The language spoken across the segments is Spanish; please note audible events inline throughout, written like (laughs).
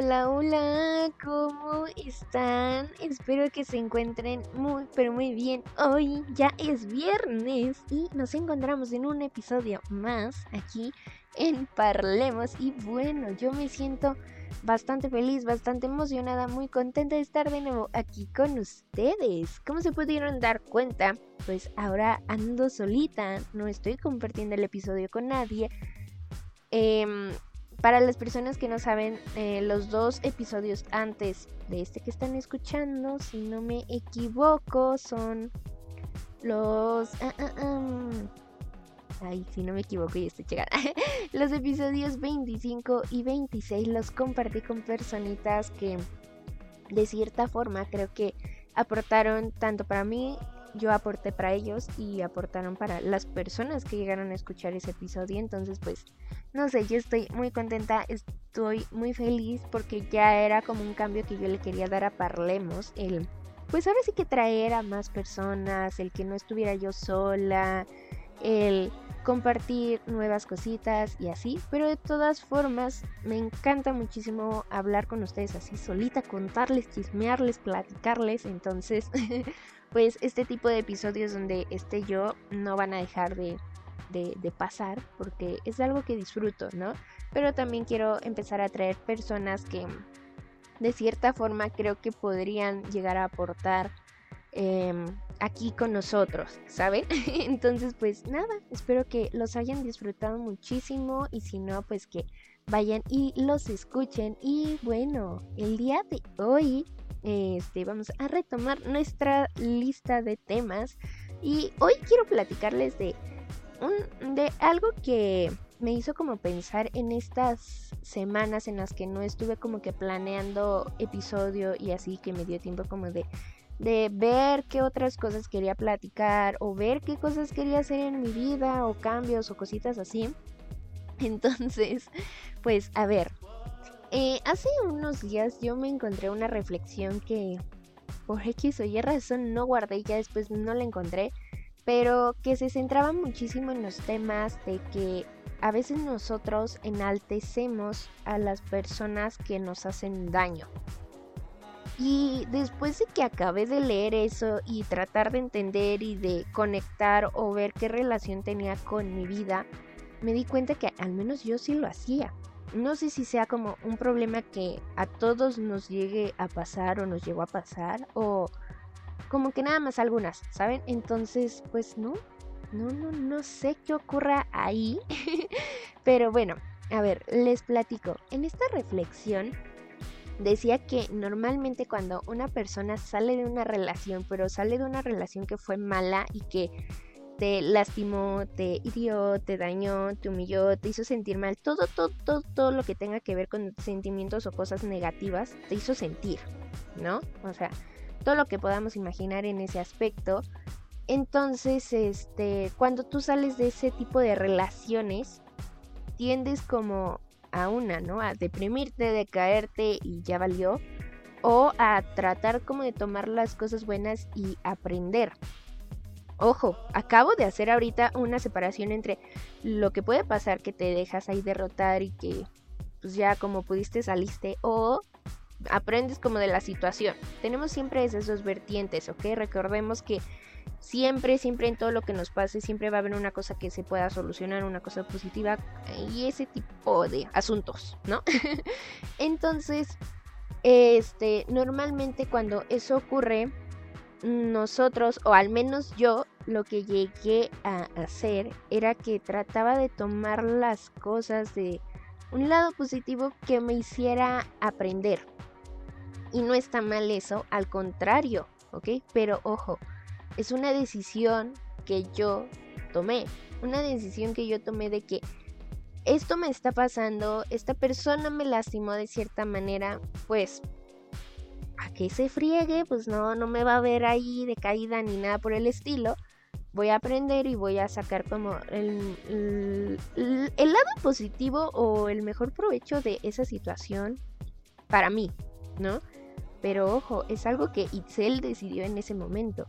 Hola, hola, ¿cómo están? Espero que se encuentren muy, pero muy bien. Hoy ya es viernes y nos encontramos en un episodio más aquí en Parlemos. Y bueno, yo me siento bastante feliz, bastante emocionada, muy contenta de estar de nuevo aquí con ustedes. ¿Cómo se pudieron dar cuenta? Pues ahora ando solita, no estoy compartiendo el episodio con nadie. Eh, para las personas que no saben, eh, los dos episodios antes de este que están escuchando, si no me equivoco, son los... Ah, ah, ah, ay, si no me equivoco y estoy llegando. (laughs) los episodios 25 y 26 los compartí con personitas que de cierta forma creo que aportaron tanto para mí yo aporté para ellos y aportaron para las personas que llegaron a escuchar ese episodio. Entonces, pues, no sé, yo estoy muy contenta, estoy muy feliz porque ya era como un cambio que yo le quería dar a Parlemos. El, pues ahora sí que traer a más personas, el que no estuviera yo sola, el compartir nuevas cositas y así, pero de todas formas me encanta muchísimo hablar con ustedes así solita, contarles, chismearles, platicarles, entonces (laughs) pues este tipo de episodios donde esté yo no van a dejar de, pasar porque es algo que disfruto, ¿no? Pero también quiero empezar a traer personas que de cierta forma creo que podrían llegar a aportar em, aquí con nosotros, ¿saben? (laughs) Entonces pues nada, espero que los hayan disfrutado muchísimo y si no pues que vayan y los escuchen y bueno, el día de hoy este, vamos a retomar nuestra lista de temas y hoy quiero platicarles de, un, de algo que me hizo como pensar en estas semanas en las que no estuve como que planeando episodio y así que me dio tiempo como de, de ver qué otras cosas quería platicar o ver qué cosas quería hacer en mi vida o cambios o cositas así. (laughs) Entonces, pues a ver, eh, hace unos días yo me encontré una reflexión que por X o Y razón no guardé y ya después no la encontré, pero que se centraba muchísimo en los temas de que a veces nosotros enaltecemos a las personas que nos hacen daño. Y después de que acabé de leer eso y tratar de entender y de conectar o ver qué relación tenía con mi vida, me di cuenta que al menos yo sí lo hacía no sé si sea como un problema que a todos nos llegue a pasar o nos llegó a pasar o como que nada más algunas, ¿saben? Entonces, pues no, no, no, no sé qué ocurra ahí. (laughs) Pero bueno, a ver, les platico. En esta reflexión decía que normalmente cuando una persona sale de una relación, pero sale de una relación que fue mala y que te lastimó, te hirió, te dañó, te humilló, te hizo sentir mal, todo, todo, todo, todo lo que tenga que ver con sentimientos o cosas negativas, te hizo sentir, ¿no? O sea, todo lo que podamos imaginar en ese aspecto. Entonces, este, cuando tú sales de ese tipo de relaciones, tiendes como a una, ¿no? A deprimirte, decaerte y ya valió. O a tratar como de tomar las cosas buenas y aprender. Ojo, acabo de hacer ahorita una separación entre lo que puede pasar que te dejas ahí derrotar y que pues ya como pudiste saliste o aprendes como de la situación. Tenemos siempre esas dos vertientes, ¿ok? Recordemos que siempre, siempre en todo lo que nos pase, siempre va a haber una cosa que se pueda solucionar, una cosa positiva y ese tipo de asuntos, ¿no? (laughs) Entonces, este, normalmente cuando eso ocurre, nosotros, o al menos yo, lo que llegué a hacer era que trataba de tomar las cosas de un lado positivo que me hiciera aprender. Y no está mal eso, al contrario, ¿ok? Pero ojo, es una decisión que yo tomé. Una decisión que yo tomé de que esto me está pasando, esta persona me lastimó de cierta manera, pues a que se friegue, pues no, no me va a ver ahí de caída ni nada por el estilo. voy a aprender y voy a sacar como el, el, el, lado positivo o el mejor provecho de esa situación para mí, ¿no? Pero ojo, es algo que Itzel decidió en ese momento.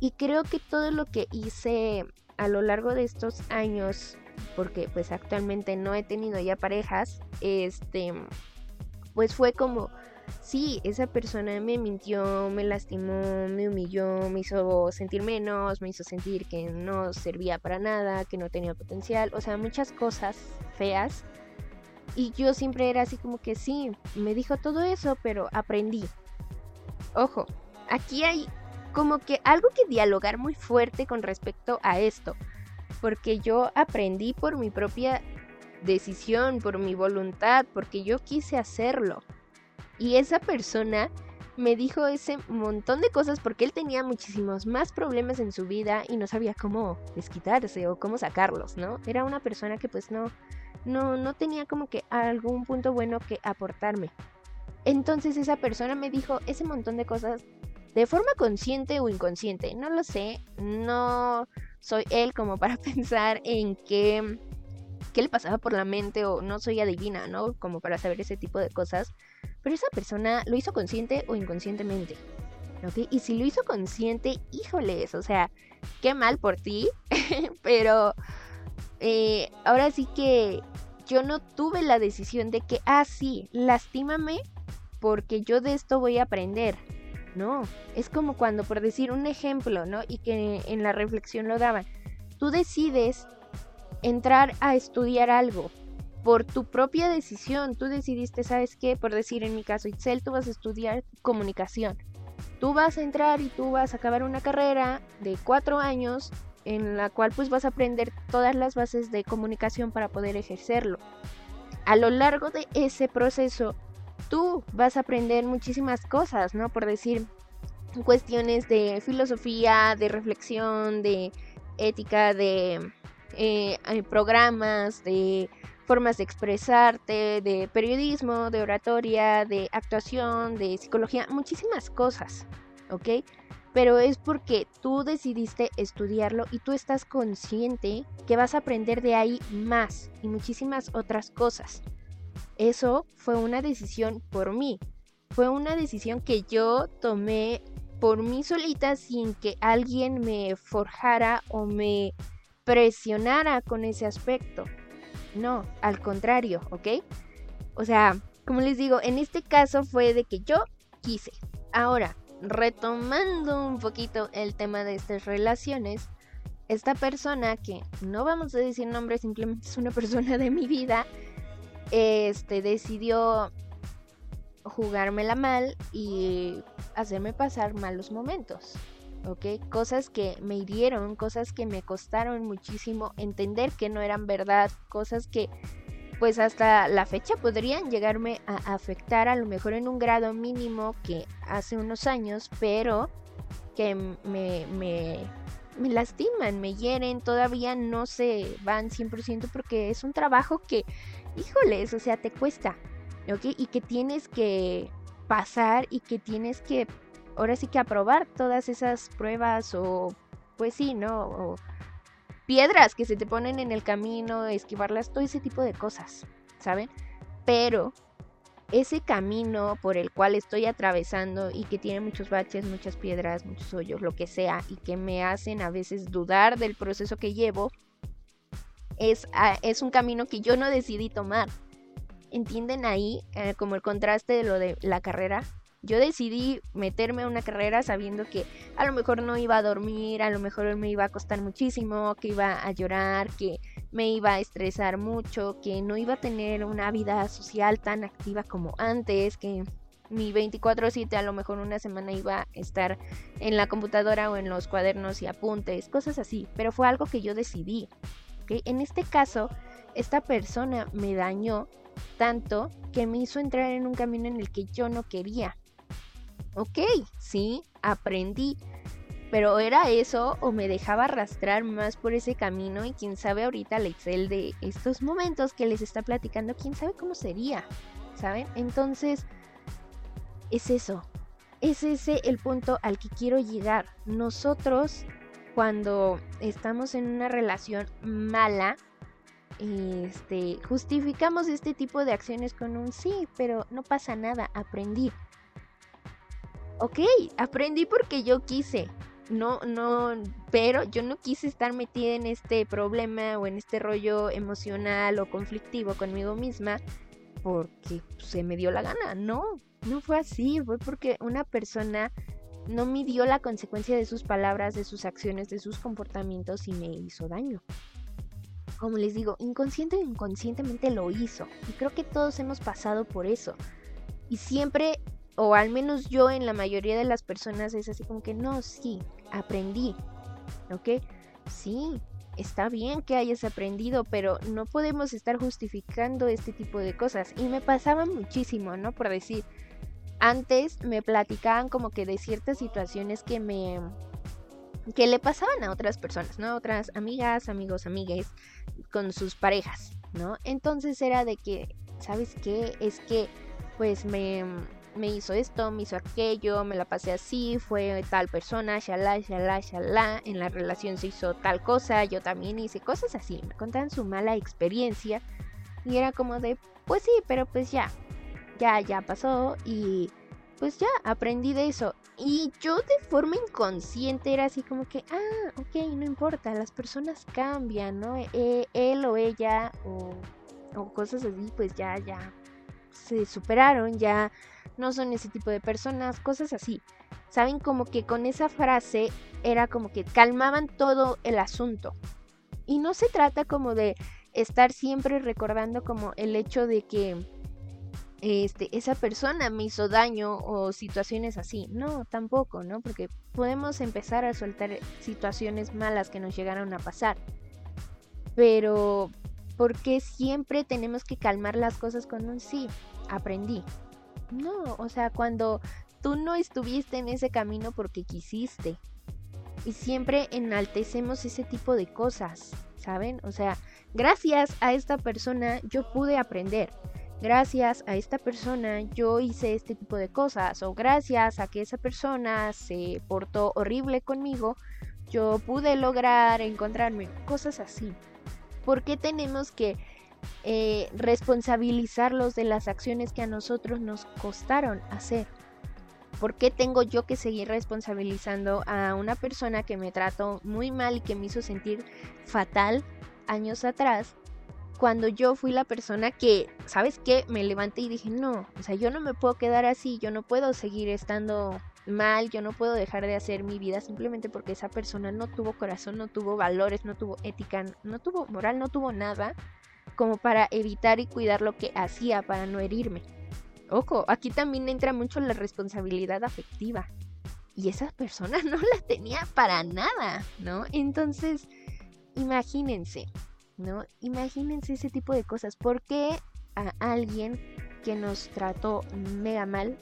Y creo que todo lo que hice a lo largo de estos años, porque pues actualmente no he tenido ya parejas, este, pues fue como sí, esa persona me mintió, me lastimó, me humilló, me hizo sentir menos, me hizo sentir que no servía para nada, que no tenía potencial, o sea, muchas cosas feas. Y yo siempre era así como que sí, me dijo todo eso, pero aprendí. Ojo, aquí hay como que algo que dialogar muy fuerte con respecto a esto, porque yo aprendí por mi propia decisión, por mi voluntad, porque yo quise hacerlo. Y esa persona me dijo ese montón de cosas porque él tenía muchísimos más problemas en su vida y no sabía cómo desquitarse o cómo sacarlos, ¿no? Era una persona que pues no, no, no tenía como que algún punto bueno que aportarme. Entonces esa persona me dijo ese montón de cosas de forma consciente o inconsciente, no lo sé, no soy él como para (laughs) pensar en qué, qué le pasaba por la mente o no soy adivina, ¿no? Como para saber ese tipo de cosas. Pero esa persona lo hizo consciente o inconscientemente. ¿Ok? Y si lo hizo consciente, híjoles, o sea, qué mal por ti. (laughs) pero eh, ahora sí que yo no tuve la decisión de que, ah, sí, lastímame porque yo de esto voy a aprender. No, es como cuando, por decir un ejemplo, ¿no? Y que en la reflexión lo daban. Tú decides entrar a estudiar algo, por tu propia decisión. Tú decidiste, ¿sabes qué? Por decir en mi caso, Itzel, tú vas a estudiar comunicación. Tú vas a entrar y tú vas a acabar una carrera de cuatro años en la cual pues vas a aprender todas las bases de comunicación para poder ejercerlo. A lo largo de ese proceso, tú vas a aprender muchísimas cosas, ¿no? Por decir, cuestiones de filosofía, de reflexión, de ética, de eh, programas, de formas de expresarte, de periodismo, de oratoria, de actuación, de psicología, muchísimas cosas, ¿ok? Pero es porque tú decidiste estudiarlo y tú estás consciente que vas a aprender de ahí más y muchísimas otras cosas. Eso fue una decisión por mí. Fue una decisión que yo tomé por mí solita sin que alguien me forjara o me presionara con ese aspecto. No, al contrario, ¿ok? O sea, como les digo, en este caso fue de que yo quise. Ahora, retomando un poquito el tema de estas relaciones, esta persona que no vamos a decir nombre, simplemente es una persona de mi vida, este decidió jugármela mal y hacerme pasar malos momentos. ¿ok? Cosas que me hirieron, cosas que me costaron muchísimo entender que no eran verdad, cosas que pues hasta la fecha podrían llegarme a afectar a lo mejor en un grado mínimo que hace unos años, pero que me, me, me lastiman, me hieren, todavía no se van 100% porque es un trabajo que, híjoles, o sea, te cuesta, ¿ok? Y que tienes que pasar y que tienes que ahora sí que aprobar todas esas pruebas o pues sí, ¿no? O piedras que se te ponen en el camino, esquivarlas, todo ese tipo de cosas, ¿saben? Pero ese camino por el cual estoy atravesando y que tiene muchos baches, muchas piedras, muchos hoyos, lo que sea, y que me hacen a veces dudar del proceso que llevo, es, ah, es un camino que yo no decidí tomar. ¿Entienden ahí eh, como el contraste de lo de la carrera? Yo decidí meterme a una carrera sabiendo que a lo mejor no iba a dormir, a lo mejor me iba a costar muchísimo, que iba a llorar, que me iba a estresar mucho, que no iba a tener una vida social tan activa como antes, que mi 24/7 a lo mejor una semana iba a estar en la computadora o en los cuadernos y apuntes, cosas así, pero fue algo que yo decidí. En este caso, esta persona me dañó tanto que me hizo entrar en un camino en el que yo no quería. Ok, sí, aprendí. Pero era eso o me dejaba arrastrar más por ese camino y quién sabe ahorita la Excel de estos momentos que les está platicando, quién sabe cómo sería, ¿saben? Entonces, es eso. Es ese el punto al que quiero llegar. Nosotros cuando estamos en una relación mala, este, justificamos este tipo de acciones con un sí, pero no pasa nada, aprendí. Ok, aprendí porque yo quise. No, no, pero yo no quise estar metida en este problema o en este rollo emocional o conflictivo conmigo misma porque se me dio la gana. No, no fue así, fue porque una persona no midió la consecuencia de sus palabras, de sus acciones, de sus comportamientos y me hizo daño. Como les digo, inconsciente o inconscientemente lo hizo. Y creo que todos hemos pasado por eso. Y siempre, o al menos yo en la mayoría de las personas es así como que no, sí, aprendí. ¿Ok? Sí, está bien que hayas aprendido, pero no podemos estar justificando este tipo de cosas. Y me pasaba muchísimo, ¿no? Por decir, antes me platicaban como que de ciertas situaciones que me que le pasaban a otras personas, ¿no? Otras amigas, amigos, amigues con sus parejas, ¿no? Entonces era de que, ¿sabes qué? Es que pues me, me hizo esto, me hizo aquello, me la pasé así, fue tal persona, shalá, shalá, shalá, en la relación se hizo tal cosa, yo también hice cosas así, me contaban su mala experiencia y era como de, pues sí, pero pues ya, ya, ya pasó y pues ya aprendí de eso. Y yo de forma inconsciente era así como que, ah, ok, no importa, las personas cambian, ¿no? E, él o ella o, o cosas así, pues ya, ya se superaron, ya no son ese tipo de personas, cosas así. Saben como que con esa frase era como que calmaban todo el asunto. Y no se trata como de estar siempre recordando como el hecho de que este, esa persona me hizo daño o situaciones así. No, tampoco, ¿no? Porque podemos empezar a soltar situaciones malas que nos llegaron a pasar. Pero, ¿por qué siempre tenemos que calmar las cosas con un sí? Aprendí. No, o sea, cuando tú no estuviste en ese camino porque quisiste. Y siempre enaltecemos ese tipo de cosas, ¿saben? O sea, gracias a esta persona yo pude aprender gracias a esta persona yo hice este tipo de cosas o gracias a que esa persona se portó horrible conmigo, yo pude lograr encontrarme cosas así. ¿Por qué tenemos que eh, responsabilizarlos de las acciones que a nosotros nos costaron hacer? ¿Por qué tengo yo que seguir responsabilizando a una persona que me trató muy mal y que me hizo sentir fatal años atrás cuando yo fui la persona que, ¿sabes qué? Me levanté y dije, no, o sea, yo no me puedo quedar así, yo no puedo seguir estando mal, yo no puedo dejar de hacer mi vida simplemente porque esa persona no tuvo corazón, no tuvo valores, no tuvo ética, no tuvo moral, no tuvo nada como para evitar y cuidar lo que hacía para no herirme. Ojo, aquí también entra mucho la responsabilidad afectiva. Y esa persona (laughs) no la tenía para nada, ¿no? Entonces, imagínense, ¿no? Imagínense ese tipo de cosas. ¿Por qué a alguien que nos trató mega mal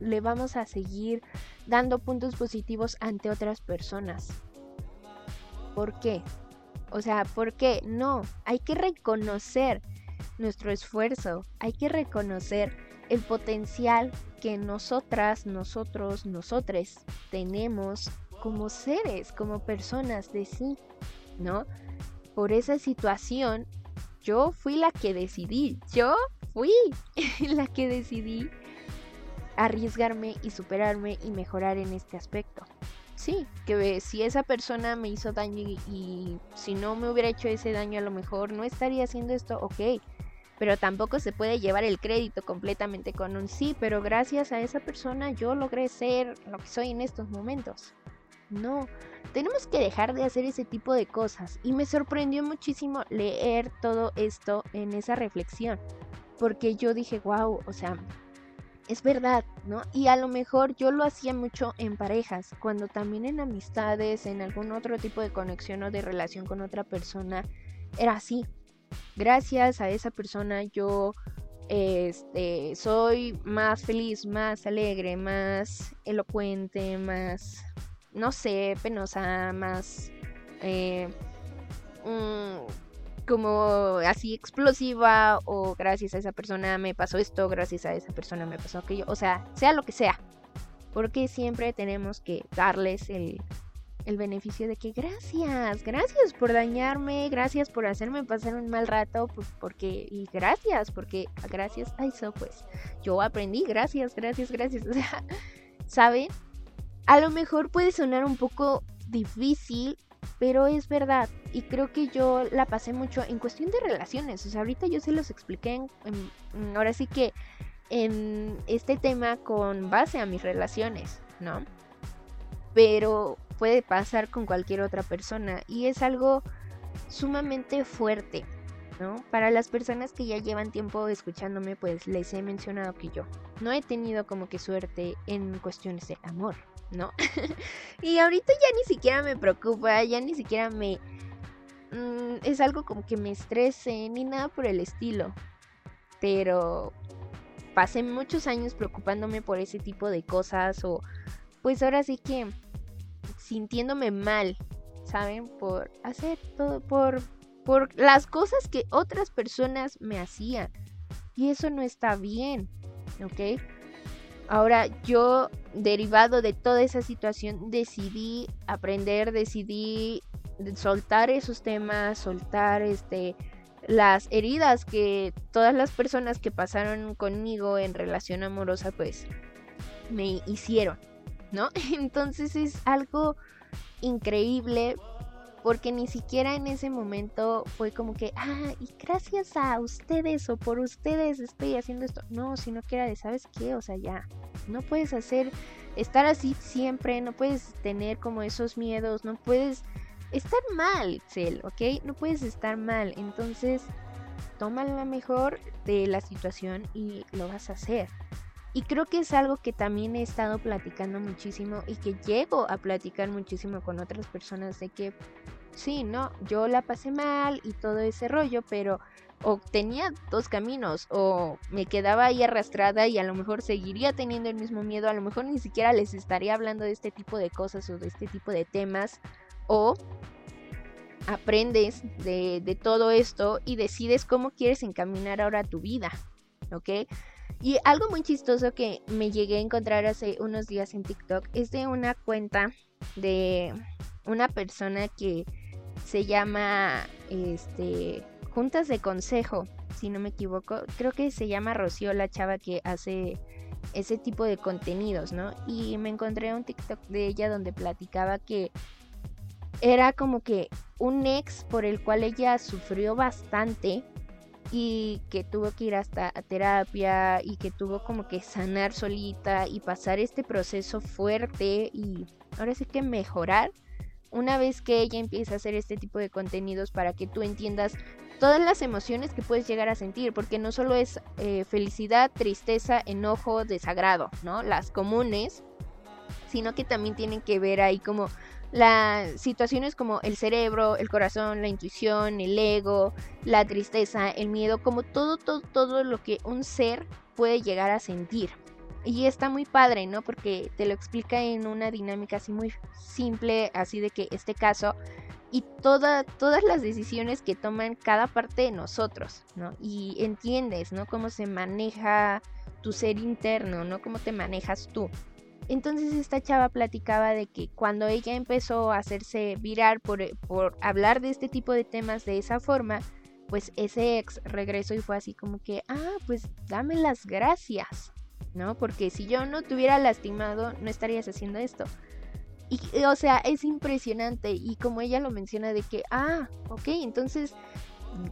le vamos a seguir dando puntos positivos ante otras personas? ¿Por qué? O sea, ¿por qué? No, hay que reconocer nuestro esfuerzo, hay que reconocer el potencial que nosotras, nosotros, nosotres tenemos como seres, como personas de sí, ¿no? por esa situación, yo fui la que decidí, yo fui (laughs) la que decidí arriesgarme y superarme y mejorar en este aspecto. Sí, que si esa persona me hizo daño y, si no me hubiera hecho ese daño a lo mejor no estaría haciendo esto, ok. Pero tampoco se puede llevar el crédito completamente con un sí, pero gracias a esa persona yo logré ser lo que soy en estos momentos. No, tenemos que dejar de hacer ese tipo de cosas. Y me sorprendió muchísimo leer todo esto en esa reflexión. Porque yo dije, wow, o sea, es verdad, ¿no? Y a lo mejor yo lo hacía mucho en parejas, cuando también en amistades, en algún otro tipo de conexión o de relación con otra persona, era así. Gracias a esa persona yo este, soy más feliz, más alegre, más elocuente, más no sé, penosa, más eh, mm, como así explosiva o gracias a esa persona me pasó esto, gracias a esa persona me pasó aquello, o sea, sea lo que sea, porque siempre tenemos que darles el, el beneficio de que gracias, gracias por dañarme, gracias por hacerme pasar un mal rato, pues porque, y gracias, porque gracias a eso, pues yo aprendí, gracias, gracias, gracias. (laughs) O sea, ¿saben? A lo mejor puede sonar un poco difícil, pero es verdad. Y creo que yo la pasé mucho en cuestión de relaciones. O sea, ahorita yo se los expliqué, ahora sí que en este tema con base a mis relaciones, ¿no? Pero puede pasar con cualquier otra persona y es algo sumamente fuerte, ¿no? Para las personas que ya llevan tiempo escuchándome, pues les he mencionado que yo no he tenido como que suerte en cuestiones de amor, ¿no? (laughs) y ahorita ya ni siquiera me preocupa, ya ni siquiera me... Mm, es algo como que me estrese ni nada por el estilo. Pero pasé muchos años preocupándome por ese tipo de cosas o pues ahora sí que sintiéndome mal, ¿saben? Por hacer todo, por, por las cosas que otras personas me hacían. Y eso no está bien, ¿ok? Ahora yo, derivado de toda esa situación, decidí aprender, decidí soltar esos temas, soltar este las heridas que todas las personas que pasaron conmigo en relación amorosa pues me hicieron, ¿no? (laughs) Entonces es algo increíble porque ni siquiera en ese momento fue como que, ah, y gracias a ustedes o por ustedes estoy haciendo esto. No, sino que era de, ¿sabes qué? O sea, ya, no puedes hacer, estar así siempre, no puedes tener como esos miedos, no puedes estar mal, Cel, ¿ok? No puedes estar mal. Entonces, toma la mejor de la situación y lo vas a hacer. Y creo que es algo que también he estado platicando muchísimo y que llego a platicar muchísimo con otras personas de que sí, no, yo la pasé mal y todo ese rollo, pero o tenía dos caminos o me quedaba ahí arrastrada y a lo mejor seguiría teniendo el mismo miedo, a lo mejor ni siquiera les estaría hablando de este tipo de cosas o de este tipo de temas o aprendes de, todo esto y decides cómo quieres encaminar ahora tu vida, ¿ok? Y algo muy chistoso que me llegué a encontrar hace unos días en TikTok es de una cuenta de una persona que se llama este Juntas de Consejo, si no me equivoco. Creo que se llama Rocío la chava que hace ese tipo de contenidos, ¿no? Y me encontré un TikTok de ella donde platicaba que era como que un ex por el cual ella sufrió bastante y que tuvo que ir hasta a terapia y que tuvo como que sanar solita y pasar este proceso fuerte y ahora sí que mejorar una vez que ella empieza a hacer este tipo de contenidos para que tú entiendas todas las emociones que puedes llegar a sentir, porque no solo es eh, felicidad, tristeza, enojo, desagrado, ¿no? Las comunes, sino que también tienen que ver ahí como las situaciones como el cerebro, el corazón, la intuición, el ego, la tristeza, el miedo, como todo, todo, todo lo que un ser puede llegar a sentir. Y está muy padre, ¿no? Porque te lo explica en una dinámica así muy simple, así de que este caso y toda, todas las decisiones que toman cada parte de nosotros, ¿no? Y entiendes, ¿no? Cómo se maneja tu ser interno, ¿no? Cómo te manejas tú. Entonces esta chava platicaba de que cuando ella empezó a hacerse virar por, por hablar de este tipo de temas de esa forma, pues ese ex regresó y fue así como que, ah, pues dame las gracias, ¿no? Porque si yo no te hubiera lastimado, no estarías haciendo esto. Y, o sea, es impresionante. Y como ella lo menciona de que, ah, ok, entonces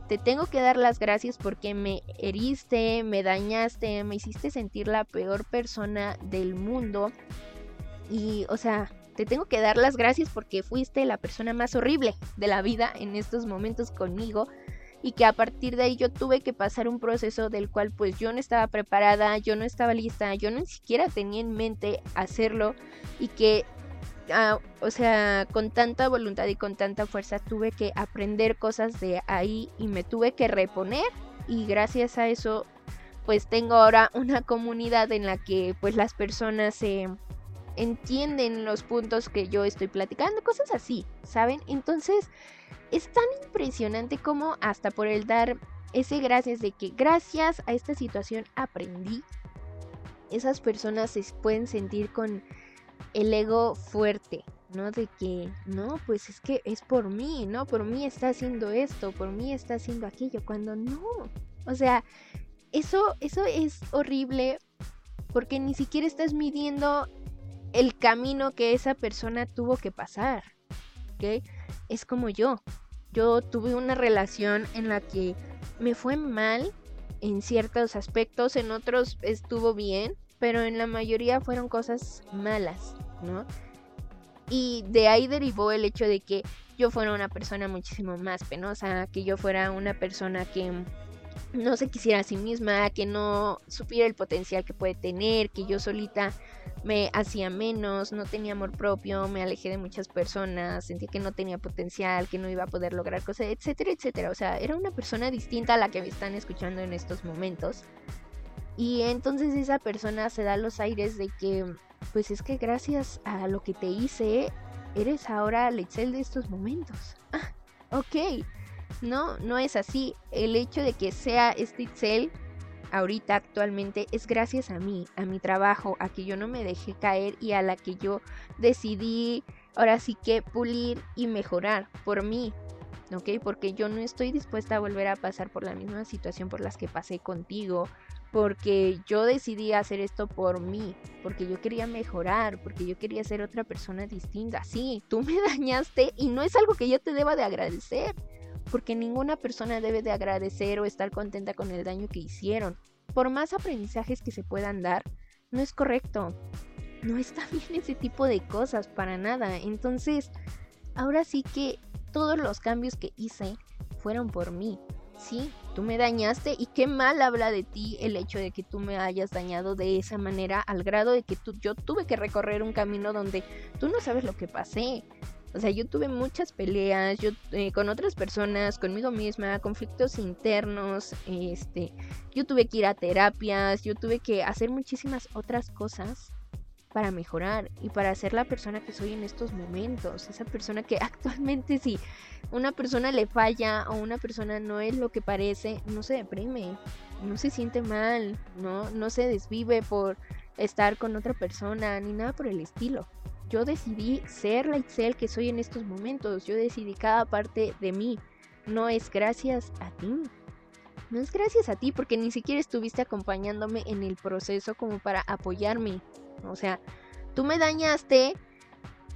te tengo que dar las gracias porque me heriste, me dañaste, me hiciste sentir la peor persona del mundo. Y, o sea, te tengo que dar las gracias porque fuiste la persona más horrible de la vida en estos momentos conmigo. Y que a partir de ahí yo tuve que pasar un proceso del cual pues yo no estaba preparada, yo no estaba lista, yo ni siquiera tenía en mente hacerlo. Y que Ah, o sea, con tanta voluntad y con tanta fuerza tuve que aprender cosas de ahí y me tuve que reponer y gracias a eso pues tengo ahora una comunidad en la que pues las personas se entienden los puntos que yo estoy platicando, cosas así, ¿saben? Entonces es tan impresionante como hasta por el dar ese gracias de que gracias a esta situación aprendí, esas personas se pueden sentir con el ego fuerte, ¿no? De que, no, pues es que es por mí, ¿no? Por mí está haciendo esto, por mí está haciendo aquello, cuando no. O sea, eso, eso es horrible porque ni siquiera estás midiendo el camino que esa persona tuvo que pasar, ¿ok? Es como yo. Yo tuve una relación en la que me fue mal en ciertos aspectos, en otros estuvo bien, pero en la mayoría fueron cosas malas, ¿no? Y de ahí derivó el hecho de que yo fuera una persona muchísimo más penosa, que yo fuera una persona que no se quisiera a sí misma, que no supiera el potencial que puede tener, que yo solita me hacía menos, no tenía amor propio, me alejé de muchas personas, sentía que no tenía potencial, que no iba a poder lograr cosas, etcétera, etcétera. O sea, era una persona distinta a la que me están escuchando en estos momentos. Y entonces esa persona se da los aires de que, pues es que gracias a lo que te hice, eres ahora Excel de estos momentos. Ah, ok. No, no es así. El hecho de que sea este Excel ahorita actualmente es gracias a mí, a mi trabajo, a que yo no me dejé caer y a la que yo decidí ahora sí que pulir y mejorar por mí, ¿ok? Porque yo no estoy dispuesta a volver a pasar por la misma situación por las que pasé contigo, porque yo decidí hacer esto por mí, porque yo quería mejorar, porque yo quería ser otra persona distinta. Sí, tú me (laughs) dañaste y no es algo que yo te deba de agradecer porque ninguna persona debe de agradecer o estar contenta con el daño que hicieron. Por más aprendizajes que se puedan dar, no es correcto. No está (laughs) bien ese tipo de cosas para nada. Entonces, ahora sí que todos los cambios que hice fueron por mí. Sí, tú me dañaste y qué mal habla de ti el hecho de que tú me hayas dañado de esa manera al grado de que tú, yo tuve que recorrer un camino donde tú no sabes lo que pasé. O sea, yo tuve muchas peleas, yo eh, con otras personas, conmigo misma, conflictos internos, este, yo tuve que ir a terapias, yo tuve que hacer muchísimas otras cosas para mejorar y para ser la persona que soy en estos momentos, esa persona que (laughs) actualmente si una persona le falla o una persona no es lo que parece, no se deprime, no se siente mal, no no se desvive por estar con otra persona ni nada por el estilo yo decidí ser la Excel que soy en estos momentos. Yo decidí cada parte de mí. No es gracias a ti. No es gracias a ti porque ni siquiera estuviste acompañándome en el proceso como para apoyarme. O sea, tú me dañaste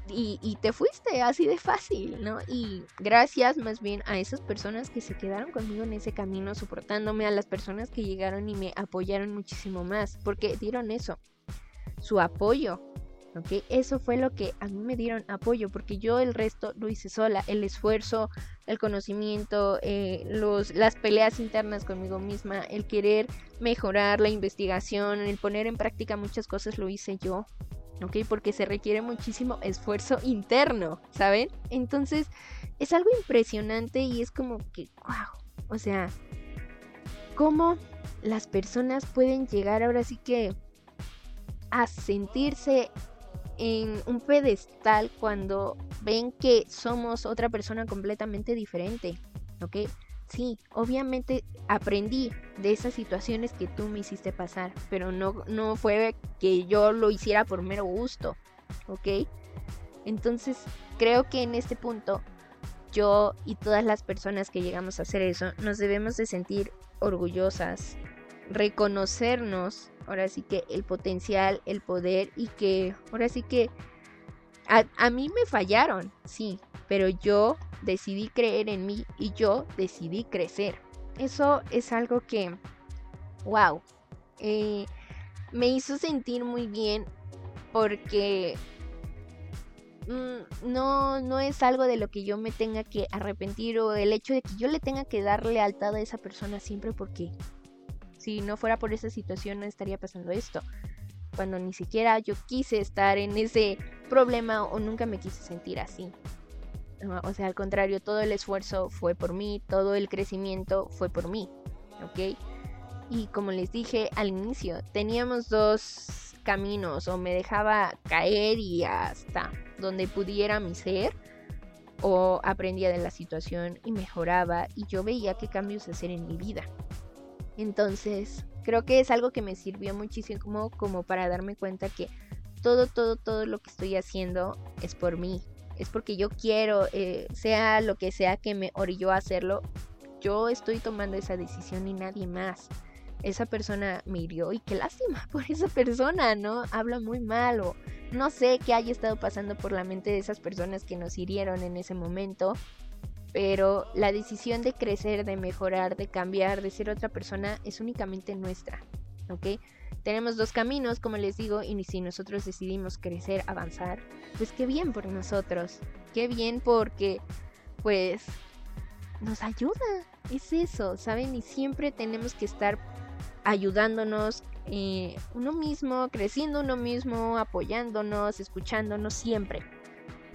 y, y, te fuiste así de fácil, ¿no? Y gracias más bien a esas personas que se quedaron conmigo en ese camino, soportándome, a las personas que llegaron y me apoyaron muchísimo más, porque dieron eso, su apoyo, eso fue lo que a mí me dieron apoyo, porque yo el resto lo hice sola, el esfuerzo, el conocimiento, eh, los, las peleas internas conmigo misma, el querer mejorar la investigación, el poner en práctica muchas cosas lo hice yo, ¿ok? Porque se requiere muchísimo esfuerzo (laughs) interno, ¿saben? Entonces es algo impresionante y es como que, wow, o sea, cómo las personas pueden llegar ahora sí que a sentirse en un pedestal cuando ven que somos otra persona completamente diferente, ¿ok? Sí, obviamente aprendí de esas situaciones que tú me hiciste pasar, pero no, no fue que yo lo hiciera por mero gusto, ¿ok? Entonces creo que en este punto yo y todas las personas que llegamos a hacer eso nos debemos de sentir orgullosas, reconocernos ahora sí que el potencial, el poder y que ahora sí que a, mí me fallaron, sí, pero yo decidí creer en mí y yo decidí crecer. Eso es algo que, wow, eh, me hizo sentir muy bien porque mm, no, no es algo de lo que yo me tenga que arrepentir o el hecho de que yo le tenga que dar lealtad a esa persona siempre porque si no fuera por esa situación no estaría pasando esto. Cuando ni siquiera yo quise estar en ese problema o nunca me quise sentir así. O sea, al contrario, todo el esfuerzo fue por mí, todo el crecimiento fue por mí. ¿Ok? Y como les dije al inicio, teníamos dos caminos, o me dejaba caer y hasta donde pudiera mi ser, o aprendía de la situación y mejoraba y yo veía qué cambios hacer en mi vida. Entonces, creo que es algo que me sirvió muchísimo como, como para darme cuenta que todo, todo, todo lo que estoy haciendo es por mí. Es porque yo quiero, eh, sea lo que sea que me orilló a hacerlo, yo estoy tomando esa decisión y nadie más. Esa persona me hirió y qué lástima (laughs) por esa persona, ¿no? Habla muy mal o no sé qué haya estado pasando por la mente de esas personas que nos hirieron en ese momento. Pero la decisión de crecer, de mejorar, de cambiar, de ser otra persona es únicamente nuestra, ¿ok? Tenemos dos caminos, como les digo, y si nosotros decidimos crecer, avanzar, pues qué bien por nosotros, qué bien porque, pues, nos ayuda, es eso, ¿saben? Y siempre tenemos que estar ayudándonos eh, uno mismo, creciendo uno mismo, apoyándonos, escuchándonos siempre,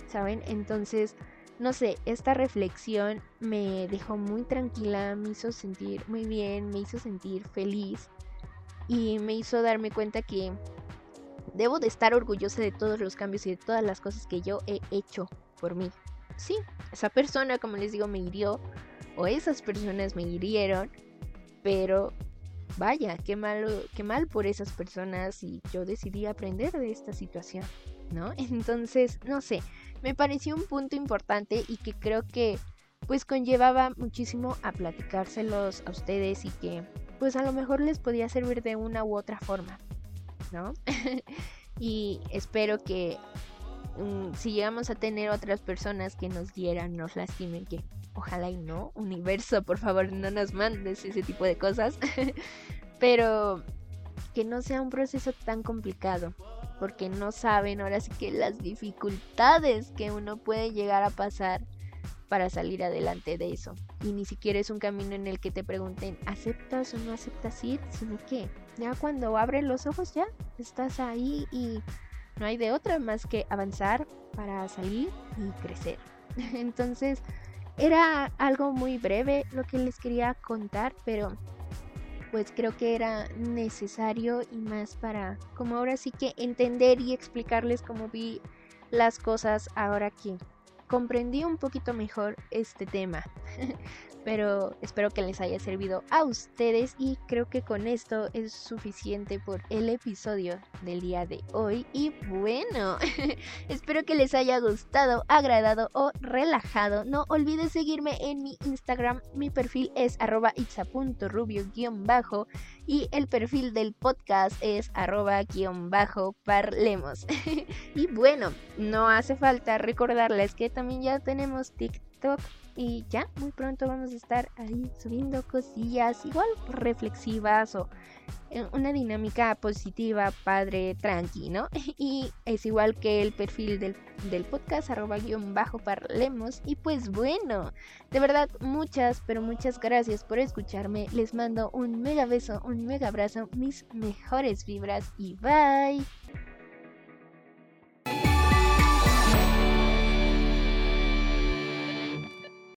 ¿saben? Entonces, no sé, esta reflexión me dejó muy tranquila, me hizo sentir muy bien, me hizo sentir feliz y me hizo darme cuenta que debo de estar orgullosa de todos los cambios y de todas las cosas que yo he hecho por mí. Sí, esa persona, como les digo, me hirió o esas personas me hirieron, pero vaya, qué mal, qué mal por esas personas y yo decidí aprender de esta situación, ¿no? (laughs) Entonces, no sé, me pareció un punto importante y que creo que pues conllevaba muchísimo a platicárselos a ustedes y que pues a lo mejor les podía servir de una u otra forma, ¿no? (laughs) y espero que mm, si llegamos a tener otras personas que nos dieran, nos lastimen, que ojalá y no, universo, por favor, no nos mandes ese tipo de cosas, (laughs) pero que no sea un proceso tan complicado, porque no saben ahora sí que las dificultades que uno puede llegar a pasar para salir adelante de eso. Y ni siquiera es un camino en el que te pregunten, ¿aceptas o no aceptas ir? Sino que ya cuando abres los ojos ya estás ahí y no hay de otra más que avanzar para salir y crecer. (laughs) Entonces, era algo muy breve lo que les quería contar, pero pues creo que era necesario y más para como ahora sí que entender y explicarles cómo vi las cosas ahora que comprendí un poquito mejor este tema. (laughs) Pero espero que les haya servido a ustedes y creo que con esto es suficiente por el episodio del día de hoy. Y bueno, (laughs) espero que les haya gustado, agradado o relajado. No olvides seguirme en mi Instagram. Mi perfil es arroba itza.rubio-bajo y el perfil del podcast es arroba-parlemos. (laughs) y bueno, no hace falta recordarles que también ya tenemos TikTok y ya muy pronto vamos a estar ahí subiendo cosillas igual reflexivas o una dinámica positiva, padre, tranqui, ¿no? (laughs) Y es igual que el perfil del, del podcast, arroba guion bajo parlemos. Y pues bueno, de verdad, muchas, pero muchas gracias por escucharme. Les mando un mega beso, un mega abrazo, mis mejores vibras y bye.